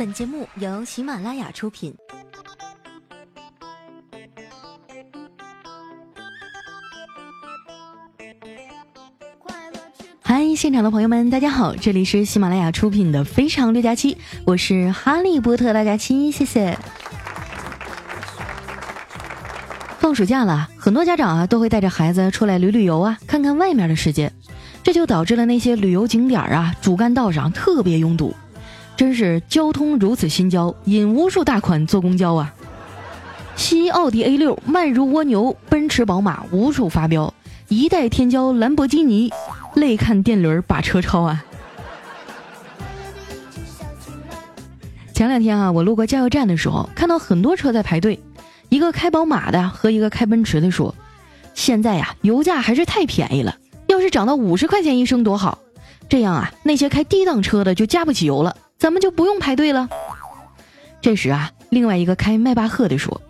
本节目由喜马拉雅出品。嗨，现场的朋友们，大家好，这里是喜马拉雅出品的《非常六加七》，我是哈利波特大假期，谢谢。放暑假了，很多家长啊都会带着孩子出来旅旅游啊，看看外面的世界，这就导致了那些旅游景点啊主干道上特别拥堵。真是交通如此心焦，引无数大款坐公交啊！西奥迪 A 六慢如蜗牛，奔驰宝马无处发飙，一代天骄兰博基尼，泪看电驴把车超啊！前两天啊，我路过加油站的时候，看到很多车在排队，一个开宝马的和一个开奔驰的说：“现在呀，油价还是太便宜了，要是涨到五十块钱一升多好，这样啊，那些开低档车的就加不起油了。”咱们就不用排队了。这时啊，另外一个开迈巴赫的说：“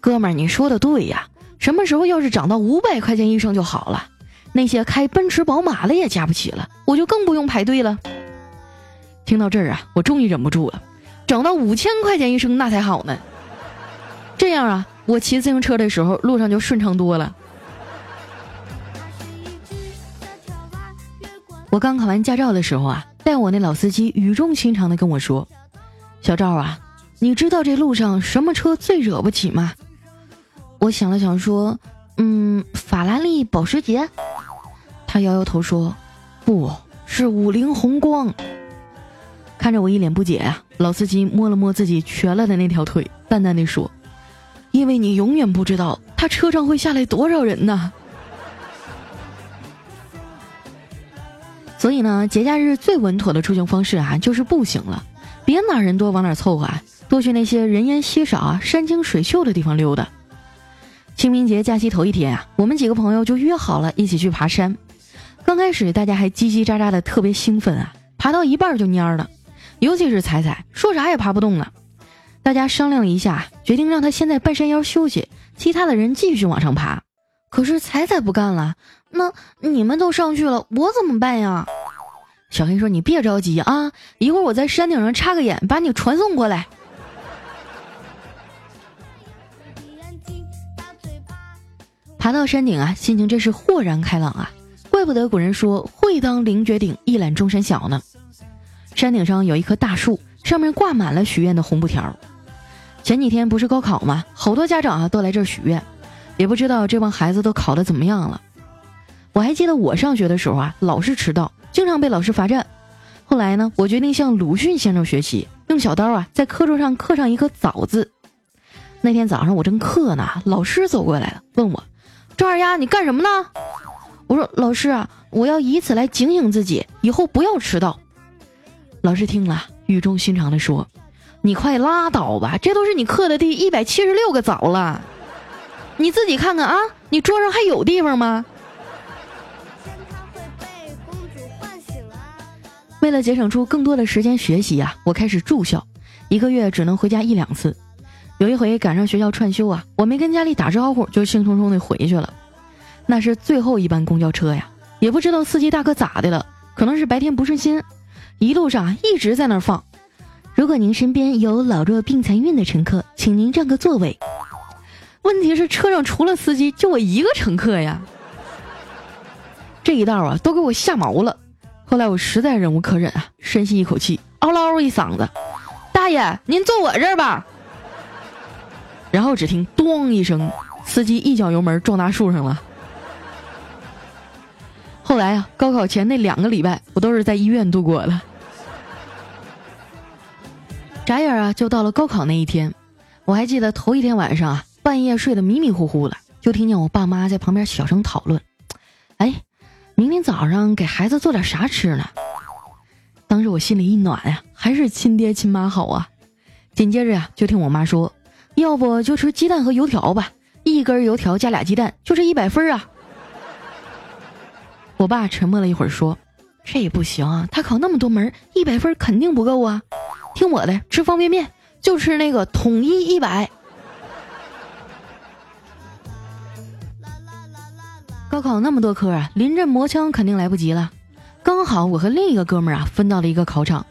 哥们儿，你说的对呀，什么时候要是涨到五百块钱一升就好了，那些开奔驰、宝马的也加不起了，我就更不用排队了。”听到这儿啊，我终于忍不住了，涨到五千块钱一升那才好呢。这样啊，我骑自行车的时候路上就顺畅多了。我刚考完驾照的时候啊。但我那老司机语重心长的跟我说：“小赵啊，你知道这路上什么车最惹不起吗？”我想了想说：“嗯，法拉利、保时捷。”他摇摇头说：“不是五菱宏光。”看着我一脸不解啊，老司机摸了摸自己瘸了的那条腿，淡淡的说：“因为你永远不知道他车上会下来多少人呢。”所以呢，节假日最稳妥的出行方式啊，就是步行了。别哪人多往哪凑合，啊，多去那些人烟稀少啊、山清水秀的地方溜达。清明节假期头一天啊，我们几个朋友就约好了一起去爬山。刚开始大家还叽叽喳喳的，特别兴奋啊，爬到一半就蔫了，尤其是彩彩，说啥也爬不动了。大家商量了一下，决定让他先在半山腰休息，其他的人继续往上爬。可是彩彩不干了。那你们都上去了，我怎么办呀？小黑说：“你别着急啊，一会儿我在山顶上插个眼，把你传送过来。”爬到山顶啊，心情真是豁然开朗啊！怪不得古人说“会当凌绝顶，一览众山小”呢。山顶上有一棵大树，上面挂满了许愿的红布条。前几天不是高考吗？好多家长啊都来这儿许愿，也不知道这帮孩子都考的怎么样了。我还记得我上学的时候啊，老是迟到，经常被老师罚站。后来呢，我决定向鲁迅先生学习，用小刀啊在课桌上刻上一个早字。那天早上我正刻呢，老师走过来了，问我：“赵二丫，你干什么呢？”我说：“老师啊，我要以此来警醒自己，以后不要迟到。”老师听了，语重心长地说：“你快拉倒吧，这都是你刻的第一百七十六个早了，你自己看看啊，你桌上还有地方吗？”为了节省出更多的时间学习呀，我开始住校，一个月只能回家一两次。有一回赶上学校串休啊，我没跟家里打招呼，就兴冲冲的回去了。那是最后一班公交车呀，也不知道司机大哥咋的了，可能是白天不顺心，一路上一直在那儿放。如果您身边有老弱病残孕的乘客，请您占个座位。问题是车上除了司机，就我一个乘客呀。这一道啊，都给我吓毛了。后来我实在忍无可忍啊，深吸一口气，嗷唠一嗓子：“大爷，您坐我这儿吧。”然后只听“咚”一声，司机一脚油门撞大树上了。后来啊，高考前那两个礼拜，我都是在医院度过的。眨眼啊，就到了高考那一天。我还记得头一天晚上啊，半夜睡得迷迷糊糊的，就听见我爸妈在旁边小声讨论：“哎。”明天早上给孩子做点啥吃呢？当时我心里一暖呀，还是亲爹亲妈好啊。紧接着呀，就听我妈说，要不就吃鸡蛋和油条吧，一根油条加俩鸡蛋就是一百分啊。我爸沉默了一会儿说，这也不行啊，他考那么多门，一百分肯定不够啊。听我的，吃方便面就吃那个统一一百。高考那么多科啊，临阵磨枪肯定来不及了。刚好我和另一个哥们儿啊分到了一个考场，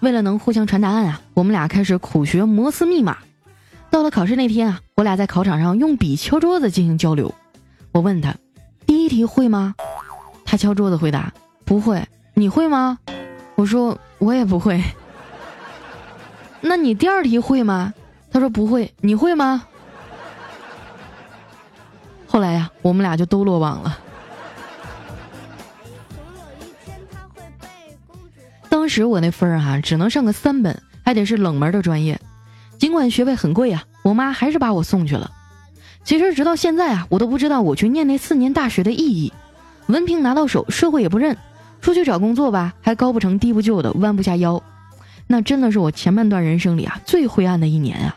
为了能互相传答案啊，我们俩开始苦学摩斯密码。到了考试那天啊，我俩在考场上用笔敲桌子进行交流。我问他：“第一题会吗？”他敲桌子回答：“不会。”你会吗？我说我也不会。那你第二题会吗？他说不会。你会吗？后来呀，我们俩就都落网了。当时我那分儿哈，只能上个三本，还得是冷门的专业。尽管学费很贵啊，我妈还是把我送去了。其实直到现在啊，我都不知道我去念那四年大学的意义。文凭拿到手，社会也不认。出去找工作吧，还高不成低不就的，弯不下腰，那真的是我前半段人生里啊最灰暗的一年啊。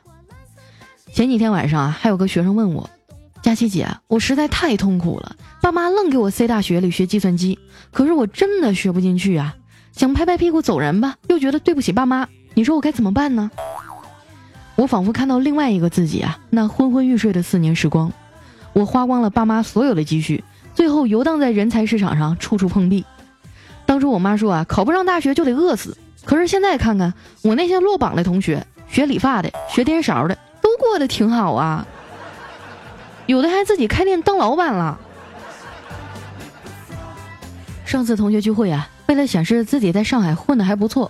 前几天晚上啊，还有个学生问我：“佳琪姐，我实在太痛苦了，爸妈愣给我塞大学里学计算机，可是我真的学不进去啊，想拍拍屁股走人吧，又觉得对不起爸妈，你说我该怎么办呢？”我仿佛看到另外一个自己啊，那昏昏欲睡的四年时光，我花光了爸妈所有的积蓄，最后游荡在人才市场上，处处碰壁。当初我妈说啊，考不上大学就得饿死。可是现在看看我那些落榜的同学，学理发的、学颠勺的，都过得挺好啊。有的还自己开店当老板了。上次同学聚会啊，为了显示自己在上海混的还不错，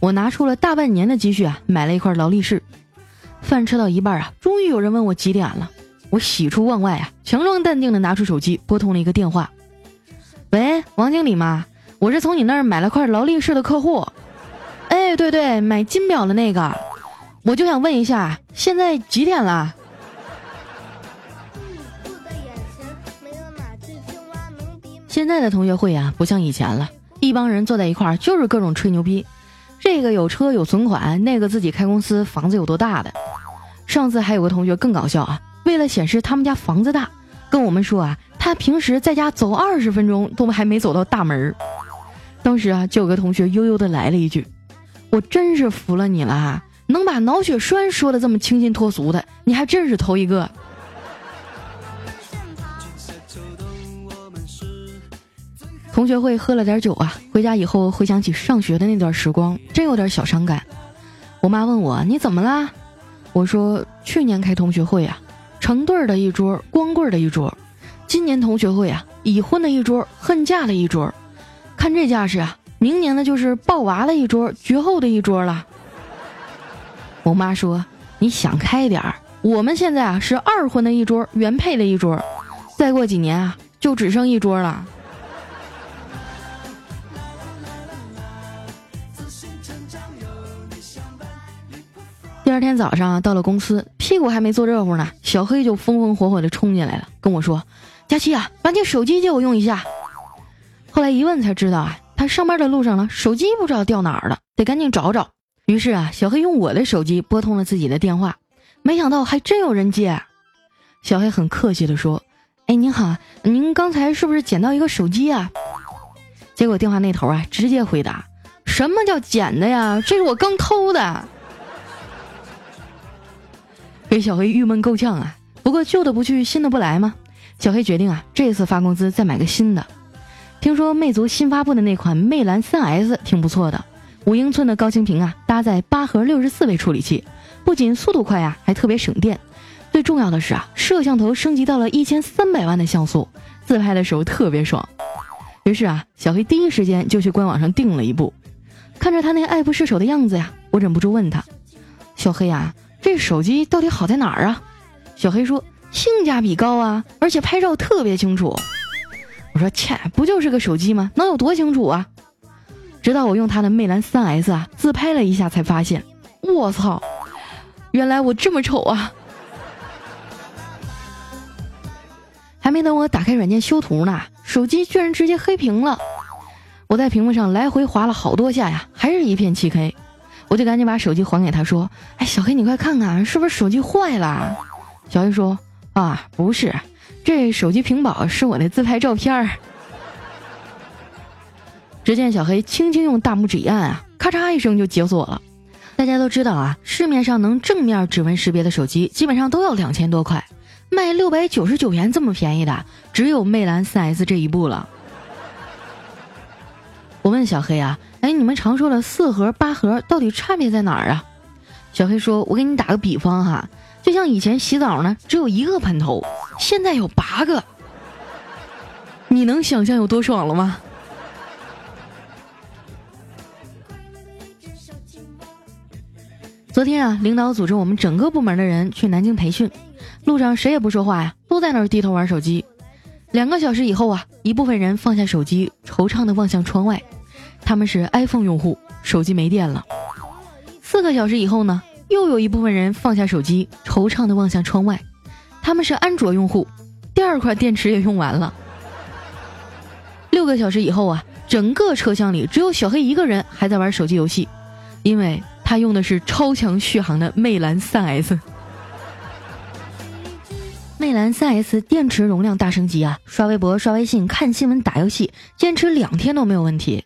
我拿出了大半年的积蓄啊，买了一块劳力士。饭吃到一半啊，终于有人问我几点了。我喜出望外啊，强装淡定的拿出手机拨通了一个电话。喂，王经理吗？我是从你那儿买了块劳力士的客户，哎，对对，买金表的那个，我就想问一下，现在几点了？现在的同学会啊，不像以前了，一帮人坐在一块儿就是各种吹牛逼，这个有车有存款，那个自己开公司，房子有多大的。上次还有个同学更搞笑啊，为了显示他们家房子大，跟我们说啊，他平时在家走二十分钟都还没走到大门儿。当时啊，就有个同学悠悠的来了一句：“我真是服了你了啊，能把脑血栓说的这么清新脱俗的，你还真是头一个。”同学会喝了点酒啊，回家以后回想起上学的那段时光，真有点小伤感。我妈问我：“你怎么啦？”我说：“去年开同学会啊，成对儿的一桌，光棍的一桌；今年同学会啊，已婚的一桌，恨嫁的一桌。”看这架势啊，明年呢就是抱娃的一桌，绝后的一桌了。我妈说：“你想开点儿，我们现在啊是二婚的一桌，原配的一桌，再过几年啊就只剩一桌了。”第二天早上到了公司，屁股还没坐热乎呢，小黑就风风火火的冲进来了，跟我说：“佳琪啊，把你手机借我用一下。”后来一问才知道啊，他上班的路上呢，手机不知道掉哪儿了，得赶紧找找。于是啊，小黑用我的手机拨通了自己的电话，没想到还真有人接。小黑很客气的说：“哎，您好，您刚才是不是捡到一个手机啊？”结果电话那头啊，直接回答：“什么叫捡的呀？这是我刚偷的。”给小黑郁闷够呛啊。不过旧的不去，新的不来吗？小黑决定啊，这次发工资再买个新的。听说魅族新发布的那款魅蓝 3S 挺不错的，五英寸的高清屏啊，搭载八核六十四位处理器，不仅速度快啊，还特别省电。最重要的是啊，摄像头升级到了一千三百万的像素，自拍的时候特别爽。于是啊，小黑第一时间就去官网上订了一部。看着他那爱不释手的样子呀，我忍不住问他：“小黑啊，这手机到底好在哪儿啊？”小黑说：“性价比高啊，而且拍照特别清楚。”我说切，不就是个手机吗？能有多清楚啊？直到我用他的魅蓝 3S 啊自拍了一下，才发现，我操，原来我这么丑啊！还没等我打开软件修图呢，手机居然直接黑屏了。我在屏幕上来回划了好多下呀，还是一片漆黑。我就赶紧把手机还给他，说：“哎，小黑，你快看看，是不是手机坏了？”小黑说：“啊，不是。”这手机屏保是我的自拍照片儿。只见小黑轻轻用大拇指一按啊，咔嚓一声就解锁了。大家都知道啊，市面上能正面指纹识别的手机基本上都要两千多块，卖六百九十九元这么便宜的，只有魅蓝 4S 这一部了。我问小黑啊，哎，你们常说的四核八核到底差别在哪儿啊？小黑说：“我给你打个比方哈，就像以前洗澡呢只有一个喷头，现在有八个，你能想象有多爽了吗？”昨天啊，领导组织我们整个部门的人去南京培训，路上谁也不说话呀，都在那儿低头玩手机。两个小时以后啊，一部分人放下手机，惆怅的望向窗外，他们是 iPhone 用户，手机没电了。四个小时以后呢，又有一部分人放下手机，惆怅的望向窗外，他们是安卓用户，第二块电池也用完了。六个小时以后啊，整个车厢里只有小黑一个人还在玩手机游戏，因为。他用的是超强续航的魅蓝 3S，魅蓝 3S 电池容量大升级啊！刷微博、刷微信、看新闻、打游戏，坚持两天都没有问题。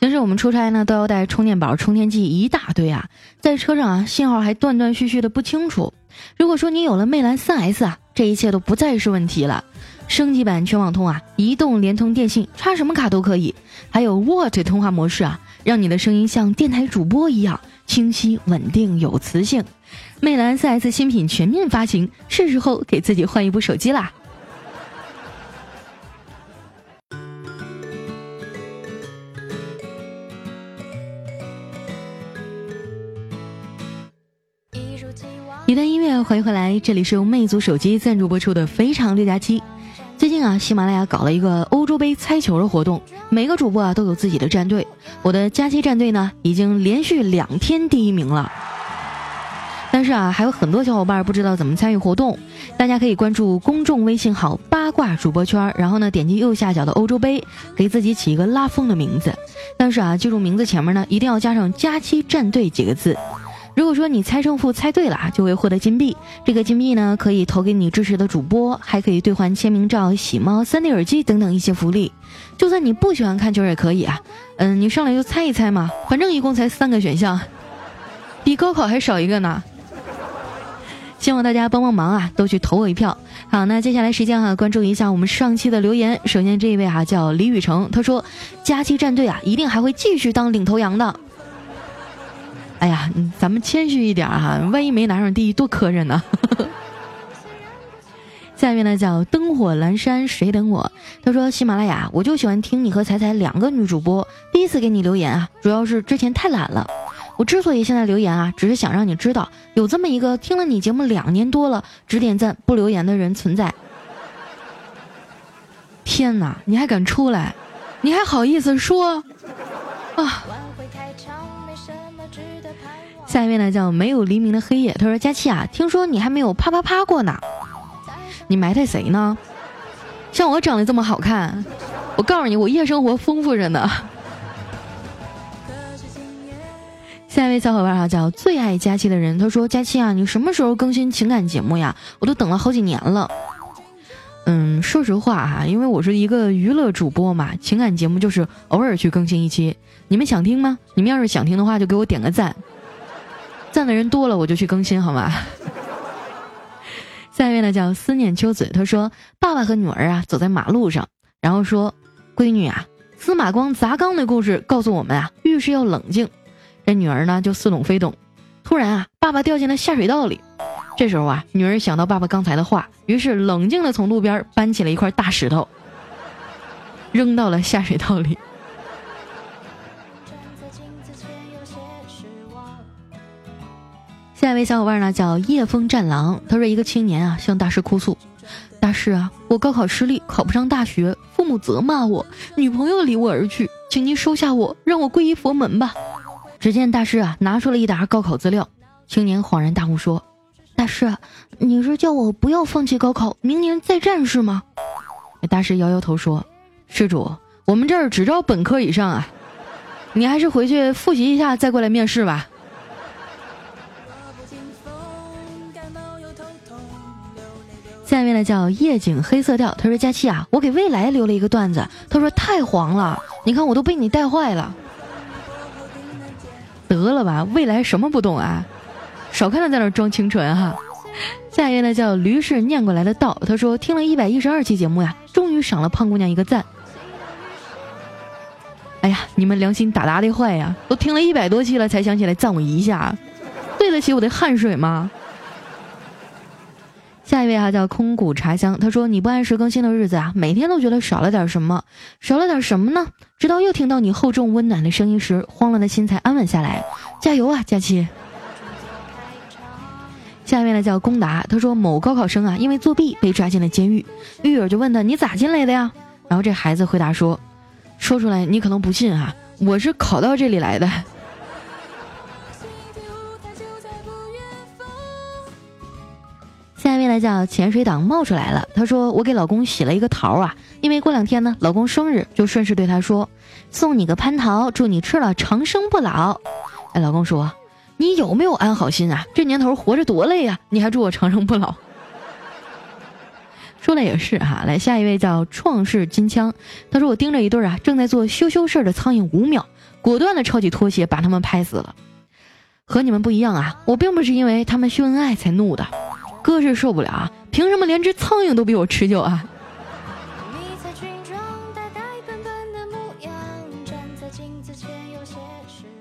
平时我们出差呢，都要带充电宝、充电器一大堆啊，在车上啊，信号还断断续续的不清楚。如果说你有了魅蓝 3S 啊，这一切都不再是问题了。升级版全网通啊，移动、联通、电信，插什么卡都可以，还有 What 通话模式啊，让你的声音像电台主播一样。清晰、稳定、有磁性，魅蓝 4S 新品全面发行，是时候给自己换一部手机啦！一段音乐，欢迎回来，这里是由魅族手机赞助播出的《非常六加七》。最近啊，喜马拉雅搞了一个欧洲杯猜球的活动，每个主播啊都有自己的战队。我的佳期战队呢，已经连续两天第一名了。但是啊，还有很多小伙伴不知道怎么参与活动。大家可以关注公众微信号“八卦主播圈”，然后呢，点击右下角的欧洲杯，给自己起一个拉风的名字。但是啊，记住名字前面呢，一定要加上“佳期战队”几个字。如果说你猜胜负猜对了，就会获得金币。这个金币呢，可以投给你支持的主播，还可以兑换签名照、喜猫、三 D 耳机等等一些福利。就算你不喜欢看球也可以啊，嗯，你上来就猜一猜嘛，反正一共才三个选项，比高考还少一个呢。希望大家帮帮忙啊，都去投我一票。好，那接下来时间哈，关注一下我们上期的留言。首先这一位哈叫李雨成，他说：佳期战队啊，一定还会继续当领头羊的。哎呀，咱们谦虚一点哈，万一没拿上第一，多磕碜呢。下面呢叫灯火阑珊谁等我？他说喜马拉雅，我就喜欢听你和彩彩两个女主播。第一次给你留言啊，主要是之前太懒了。我之所以现在留言啊，只是想让你知道，有这么一个听了你节目两年多了，只点赞不留言的人存在。天哪，你还敢出来？你还好意思说？啊！下一位呢叫没有黎明的黑夜，他说佳期啊，听说你还没有啪啪啪过呢，你埋汰谁呢？像我长得这么好看，我告诉你，我夜生活丰富着呢。下一位小伙伴啊叫最爱佳期的人，他说佳期啊，你什么时候更新情感节目呀？我都等了好几年了。嗯，说实话哈，因为我是一个娱乐主播嘛，情感节目就是偶尔去更新一期。你们想听吗？你们要是想听的话，就给我点个赞。赞的人多了，我就去更新，好吗？下一位呢叫思念秋子，他说：“爸爸和女儿啊走在马路上，然后说，闺女啊，司马光砸缸的故事告诉我们啊，遇事要冷静。这女儿呢就似懂非懂。突然啊，爸爸掉进了下水道里。这时候啊，女儿想到爸爸刚才的话，于是冷静的从路边搬起了一块大石头，扔到了下水道里。”下一位小伙伴呢叫夜风战狼，他说一个青年啊向大师哭诉：“大师啊，我高考失利，考不上大学，父母责骂我，女朋友离我而去，请您收下我，让我皈依佛门吧。”只见大师啊拿出了一沓高考资料，青年恍然大悟说：“大师，你是叫我不要放弃高考，明年再战是吗？”大师摇摇头说：“施主，我们这儿只招本科以上啊，你还是回去复习一下再过来面试吧。”下面呢叫夜景黑色调，他说佳期啊，我给未来留了一个段子，他说太黄了，你看我都被你带坏了。得了吧，未来什么不懂啊？少看他在那装清纯哈。下一位呢叫驴是念过来的道，他说听了一百一十二期节目呀，终于赏了胖姑娘一个赞。哎呀，你们良心大大的坏呀！都听了一百多期了，才想起来赞我一下，对得起我的汗水吗？下一位哈叫空谷茶香，他说你不按时更新的日子啊，每天都觉得少了点什么，少了点什么呢？直到又听到你厚重温暖的声音时，慌乱的心才安稳下来。加油啊，佳期！下面呢叫龚达，他说某高考生啊，因为作弊被抓进了监狱，狱友就问他你咋进来的呀？然后这孩子回答说，说出来你可能不信啊，我是考到这里来的。下一位呢叫潜水党冒出来了，他说我给老公洗了一个桃啊，因为过两天呢老公生日，就顺势对他说，送你个蟠桃，祝你吃了长生不老。哎，老公说。你有没有安好心啊？这年头活着多累呀！你还祝我长生不老？说的也是哈。来，下一位叫创世金枪，他说我盯着一对啊正在做羞羞事儿的苍蝇五秒，果断的抄起拖鞋把他们拍死了。和你们不一样啊，我并不是因为他们秀恩爱才怒的，哥是受不了啊！凭什么连只苍蝇都比我持久啊？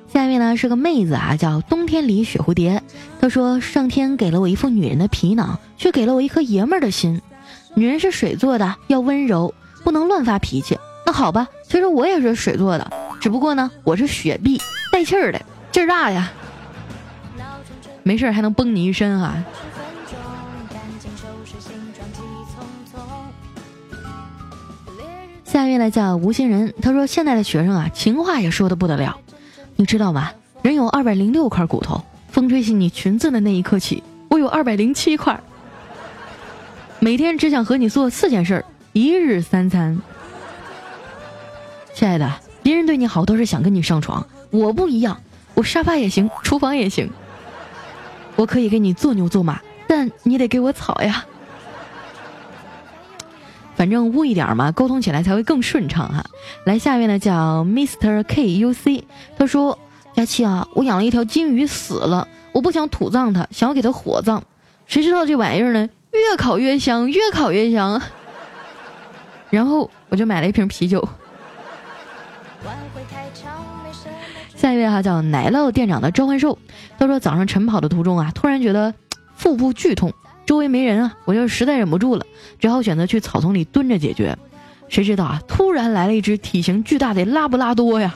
下面呢是个妹子啊，叫冬天里雪蝴蝶。她说：“上天给了我一副女人的皮囊，却给了我一颗爷们儿的心。女人是水做的，要温柔，不能乱发脾气。那好吧，其实我也是水做的，只不过呢，我是雪碧，带气儿的，劲儿大呀。没事还能崩你一身啊。”下面呢叫无心人，他说：“现在的学生啊，情话也说的不得了。”你知道吗？人有二百零六块骨头，风吹起你裙子的那一刻起，我有二百零七块。每天只想和你做四件事：一日三餐。亲爱的，别人对你好都是想跟你上床，我不一样，我沙发也行，厨房也行。我可以给你做牛做马，但你得给我草呀。反正污一点嘛，沟通起来才会更顺畅哈。来，下面呢叫 Mister K U C，他说：佳期啊，我养了一条金鱼死了，我不想土葬它，想要给它火葬。谁知道这玩意儿呢，越烤越香，越烤越香。然后我就买了一瓶啤酒。下一位哈叫奶酪店长的召唤兽，他说早上晨跑的途中啊，突然觉得腹部剧痛。周围没人啊，我就实在忍不住了，只好选择去草丛里蹲着解决。谁知道啊，突然来了一只体型巨大的拉布拉多呀，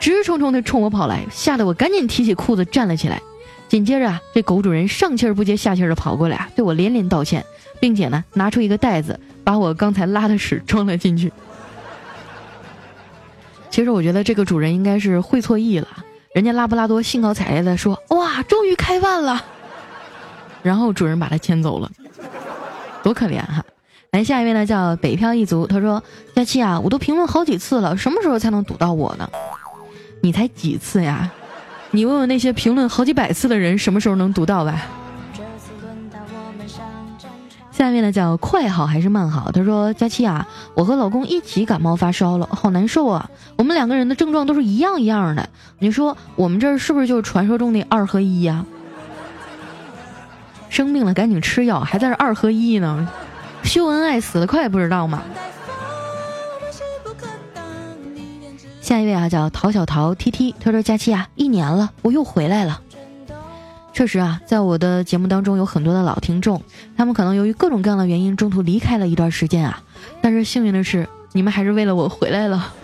直冲冲的冲我跑来，吓得我赶紧提起裤子站了起来。紧接着啊，这狗主人上气儿不接下气儿的跑过来啊，对我连连道歉，并且呢，拿出一个袋子，把我刚才拉的屎装了进去。其实我觉得这个主人应该是会错意了，人家拉布拉多兴高采烈的说：“哇，终于开饭了。”然后主人把他牵走了，多可怜哈！来下一位呢，叫北漂一族。他说：“佳期啊，我都评论好几次了，什么时候才能堵到我呢？你才几次呀？你问问那些评论好几百次的人，什么时候能堵到吧？”下面呢，叫快好还是慢好？他说：“佳期啊，我和老公一起感冒发烧了，好难受啊！我们两个人的症状都是一样一样的，你说我们这儿是不是就是传说中的二合一呀？”生病了赶紧吃药，还在这二合一呢，秀恩爱死得快不知道吗？下一位啊叫陶小陶 T T，他说佳期啊一年了，我又回来了。确实啊，在我的节目当中有很多的老听众，他们可能由于各种各样的原因中途离开了一段时间啊，但是幸运的是你们还是为了我回来了。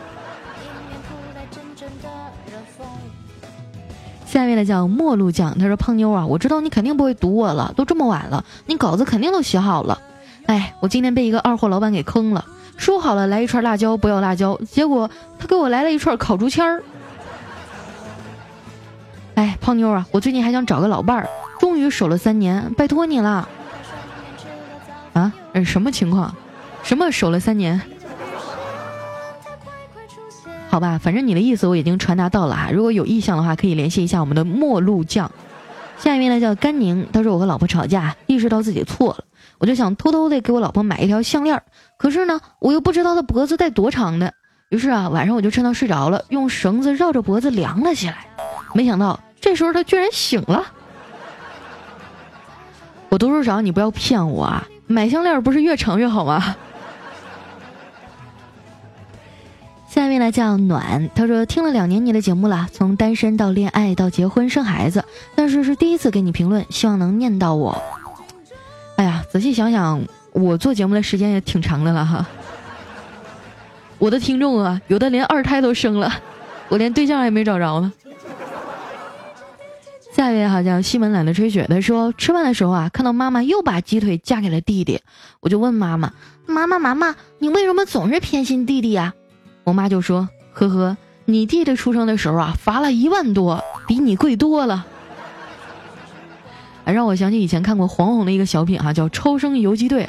下一位呢叫陌路酱，他说：“胖妞啊，我知道你肯定不会堵我了，都这么晚了，你稿子肯定都写好了。哎，我今天被一个二货老板给坑了，说好了来一串辣椒不要辣椒，结果他给我来了一串烤竹签儿。哎，胖妞啊，我最近还想找个老伴儿，终于守了三年，拜托你了。啊，什么情况？什么守了三年？”好吧，反正你的意思我已经传达到了哈。如果有意向的话，可以联系一下我们的陌路酱。下一位呢叫甘宁，他说我和老婆吵架，意识到自己错了，我就想偷偷的给我老婆买一条项链，可是呢，我又不知道她脖子戴多长的，于是啊，晚上我就趁她睡着了，用绳子绕着脖子量了起来，没想到这时候她居然醒了。我都说啥，你不要骗我啊！买项链不是越长越好吗？下面呢叫暖，他说听了两年你的节目了，从单身到恋爱到结婚生孩子，但是是第一次给你评论，希望能念到我。哎呀，仔细想想，我做节目的时间也挺长的了哈。我的听众啊，有的连二胎都生了，我连对象还没找着呢。下一位好像西门懒得吹雪，他说吃饭的时候啊，看到妈妈又把鸡腿嫁给了弟弟，我就问妈妈：“妈妈妈妈，你为什么总是偏心弟弟呀？”我妈就说：“呵呵，你弟弟出生的时候啊，罚了一万多，比你贵多了。”让我想起以前看过黄宏的一个小品哈，叫《超生游击队》。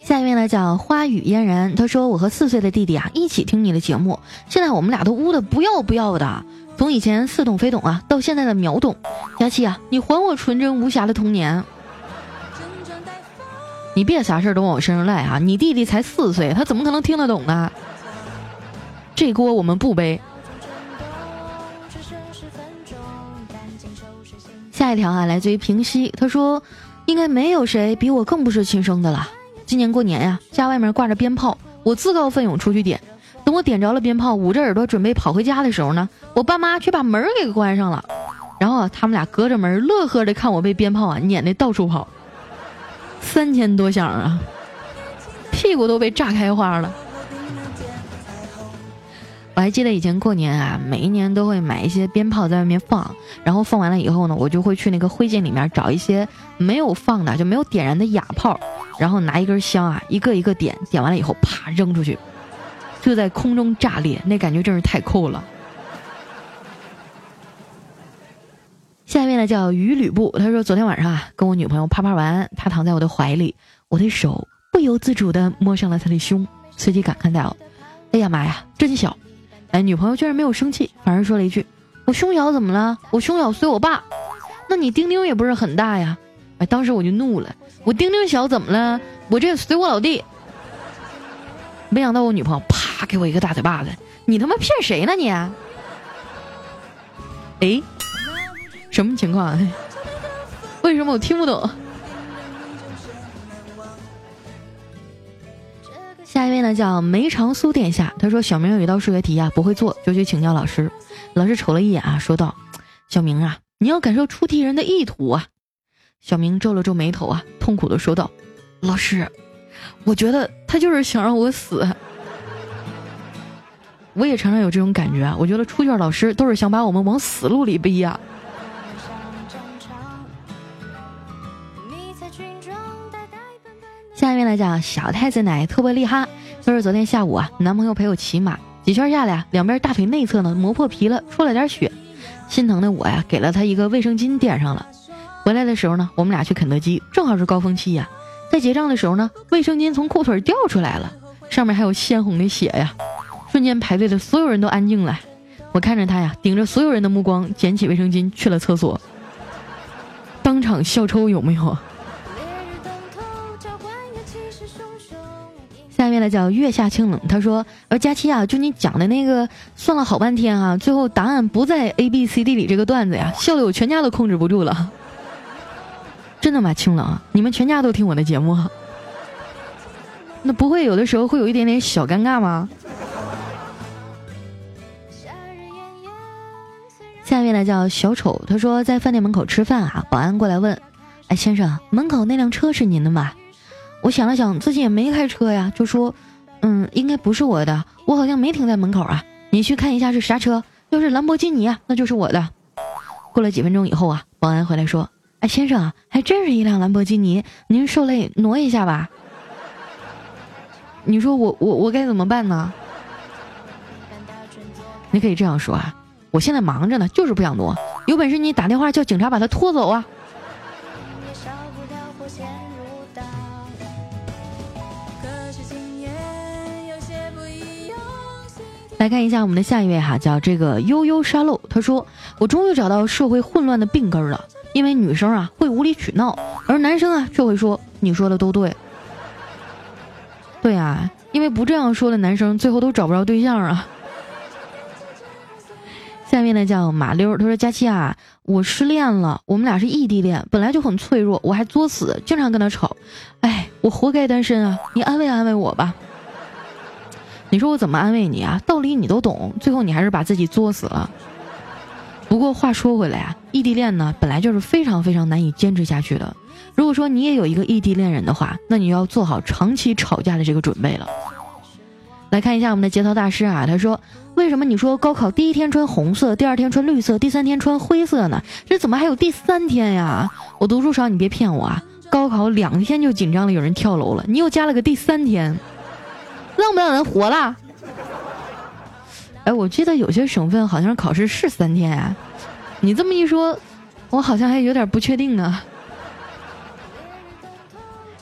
下一位呢叫花语嫣然，他说：“我和四岁的弟弟啊一起听你的节目，现在我们俩都污的不要不要的，从以前似懂非懂啊，到现在的秒懂。佳琪啊，你还我纯真无瑕的童年。”你别啥事儿都往我身上赖啊！你弟弟才四岁，他怎么可能听得懂呢？这锅我们不背。下一条啊，来自于平西，他说：“应该没有谁比我更不是亲生的了。今年过年呀，家外面挂着鞭炮，我自告奋勇出去点。等我点着了鞭炮，捂着耳朵准备跑回家的时候呢，我爸妈却把门给关上了。然后啊他们俩隔着门乐呵的看我被鞭炮啊撵的到处跑。”三千多响啊，屁股都被炸开花了。我还记得以前过年啊，每一年都会买一些鞭炮在外面放，然后放完了以后呢，我就会去那个灰烬里面找一些没有放的就没有点燃的哑炮，然后拿一根香啊，一个一个点，点完了以后啪扔出去，就在空中炸裂，那感觉真是太酷了。下面呢叫鱼吕布，他说昨天晚上啊跟我女朋友啪啪完，他躺在我的怀里，我的手不由自主的摸上了他的胸，随即感叹道：“哎呀妈呀，真小！”哎，女朋友居然没有生气，反而说了一句：“我胸小怎么了？我胸小随我爸，那你丁丁也不是很大呀？”哎，当时我就怒了，我丁丁小怎么了？我这随我老弟。没想到我女朋友啪给我一个大嘴巴子，你他妈骗谁呢你？哎。什么情况？为什么我听不懂？下一位呢，叫梅长苏殿下。他说：“小明有一道数学题啊，不会做，就去请教老师。老师瞅了一眼啊，说道：‘小明啊，你要感受出题人的意图啊。’小明皱了皱眉头啊，痛苦的说道：‘老师，我觉得他就是想让我死。’我也常常有这种感觉啊，我觉得出卷老师都是想把我们往死路里逼呀。”下来讲小太子奶特别厉害。就是昨天下午啊，男朋友陪我骑马，几圈下来啊，两边大腿内侧呢磨破皮了，出了点血。心疼的我呀，给了他一个卫生巾垫上了。回来的时候呢，我们俩去肯德基，正好是高峰期呀。在结账的时候呢，卫生巾从裤腿掉出来了，上面还有鲜红的血呀。瞬间排队的所有人都安静了。我看着他呀，顶着所有人的目光，捡起卫生巾去了厕所，当场笑抽有没有？下面的叫月下清冷，他说：“而佳期啊，就你讲的那个算了好半天啊，最后答案不在 A B C D 里这个段子呀，笑得我全家都控制不住了。真的吗？清冷，你们全家都听我的节目？那不会有的时候会有一点点小尴尬吗？”下面的叫小丑，他说在饭店门口吃饭啊，保安过来问：“哎，先生，门口那辆车是您的吗？”我想了想，自己也没开车呀，就说：“嗯，应该不是我的，我好像没停在门口啊。你去看一下是啥车，要是兰博基尼啊，那就是我的。”过了几分钟以后啊，保安回来说：“哎，先生啊，还真是一辆兰博基尼，您受累挪一下吧。”你说我我我该怎么办呢？你可以这样说啊，我现在忙着呢，就是不想挪，有本事你打电话叫警察把他拖走啊。来看一下我们的下一位哈，叫这个悠悠沙漏。他说：“我终于找到社会混乱的病根了，因为女生啊会无理取闹，而男生啊却会说你说的都对。对啊，因为不这样说的男生最后都找不着对象啊。”下面呢叫马溜，他说：“佳期啊，我失恋了，我们俩是异地恋，本来就很脆弱，我还作死，经常跟他吵，哎，我活该单身啊！你安慰安慰我吧。你说我怎么安慰你啊？道理你都懂，最后你还是把自己作死了。不过话说回来啊，异地恋呢本来就是非常非常难以坚持下去的。如果说你也有一个异地恋人的话，那你要做好长期吵架的这个准备了。来看一下我们的节操大师啊，他说：“为什么你说高考第一天穿红色，第二天穿绿色，第三天穿灰色呢？这怎么还有第三天呀？我读书少，你别骗我啊！高考两天就紧张了，有人跳楼了，你又加了个第三天，让不让人活了？哎，我记得有些省份好像考试是三天啊，你这么一说，我好像还有点不确定呢。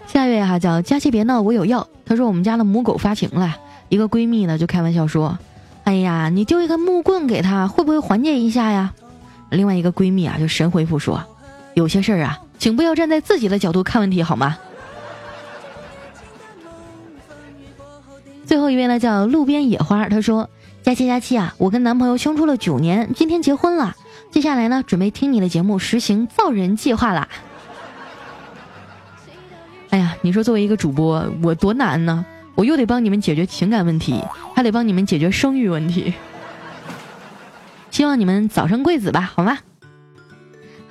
下一位哈叫佳琪别闹，我有药。他说我们家的母狗发情了。”一个闺蜜呢就开玩笑说：“哎呀，你丢一根木棍给它，会不会缓解一下呀？”另外一个闺蜜啊就神回复说：“有些事儿啊，请不要站在自己的角度看问题好吗？”最后一位呢叫路边野花，他说：“佳期佳期啊，我跟男朋友相处了九年，今天结婚了，接下来呢准备听你的节目实行造人计划啦。”哎呀，你说作为一个主播，我多难呢？我又得帮你们解决情感问题，还得帮你们解决生育问题。希望你们早生贵子吧，好吗？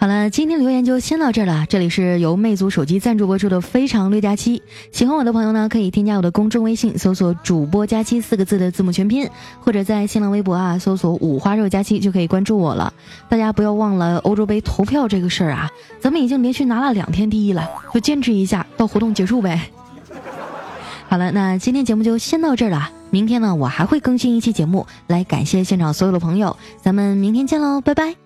好了，今天留言就先到这儿了。这里是由魅族手机赞助播出的《非常六加七》，喜欢我的朋友呢，可以添加我的公众微信，搜索“主播加七”四个字的字母全拼，或者在新浪微博啊搜索“五花肉加七”就可以关注我了。大家不要忘了欧洲杯投票这个事儿啊，咱们已经连续拿了两天第一了，就坚持一下到活动结束呗。好了，那今天节目就先到这儿了。明天呢，我还会更新一期节目来感谢现场所有的朋友。咱们明天见喽，拜拜。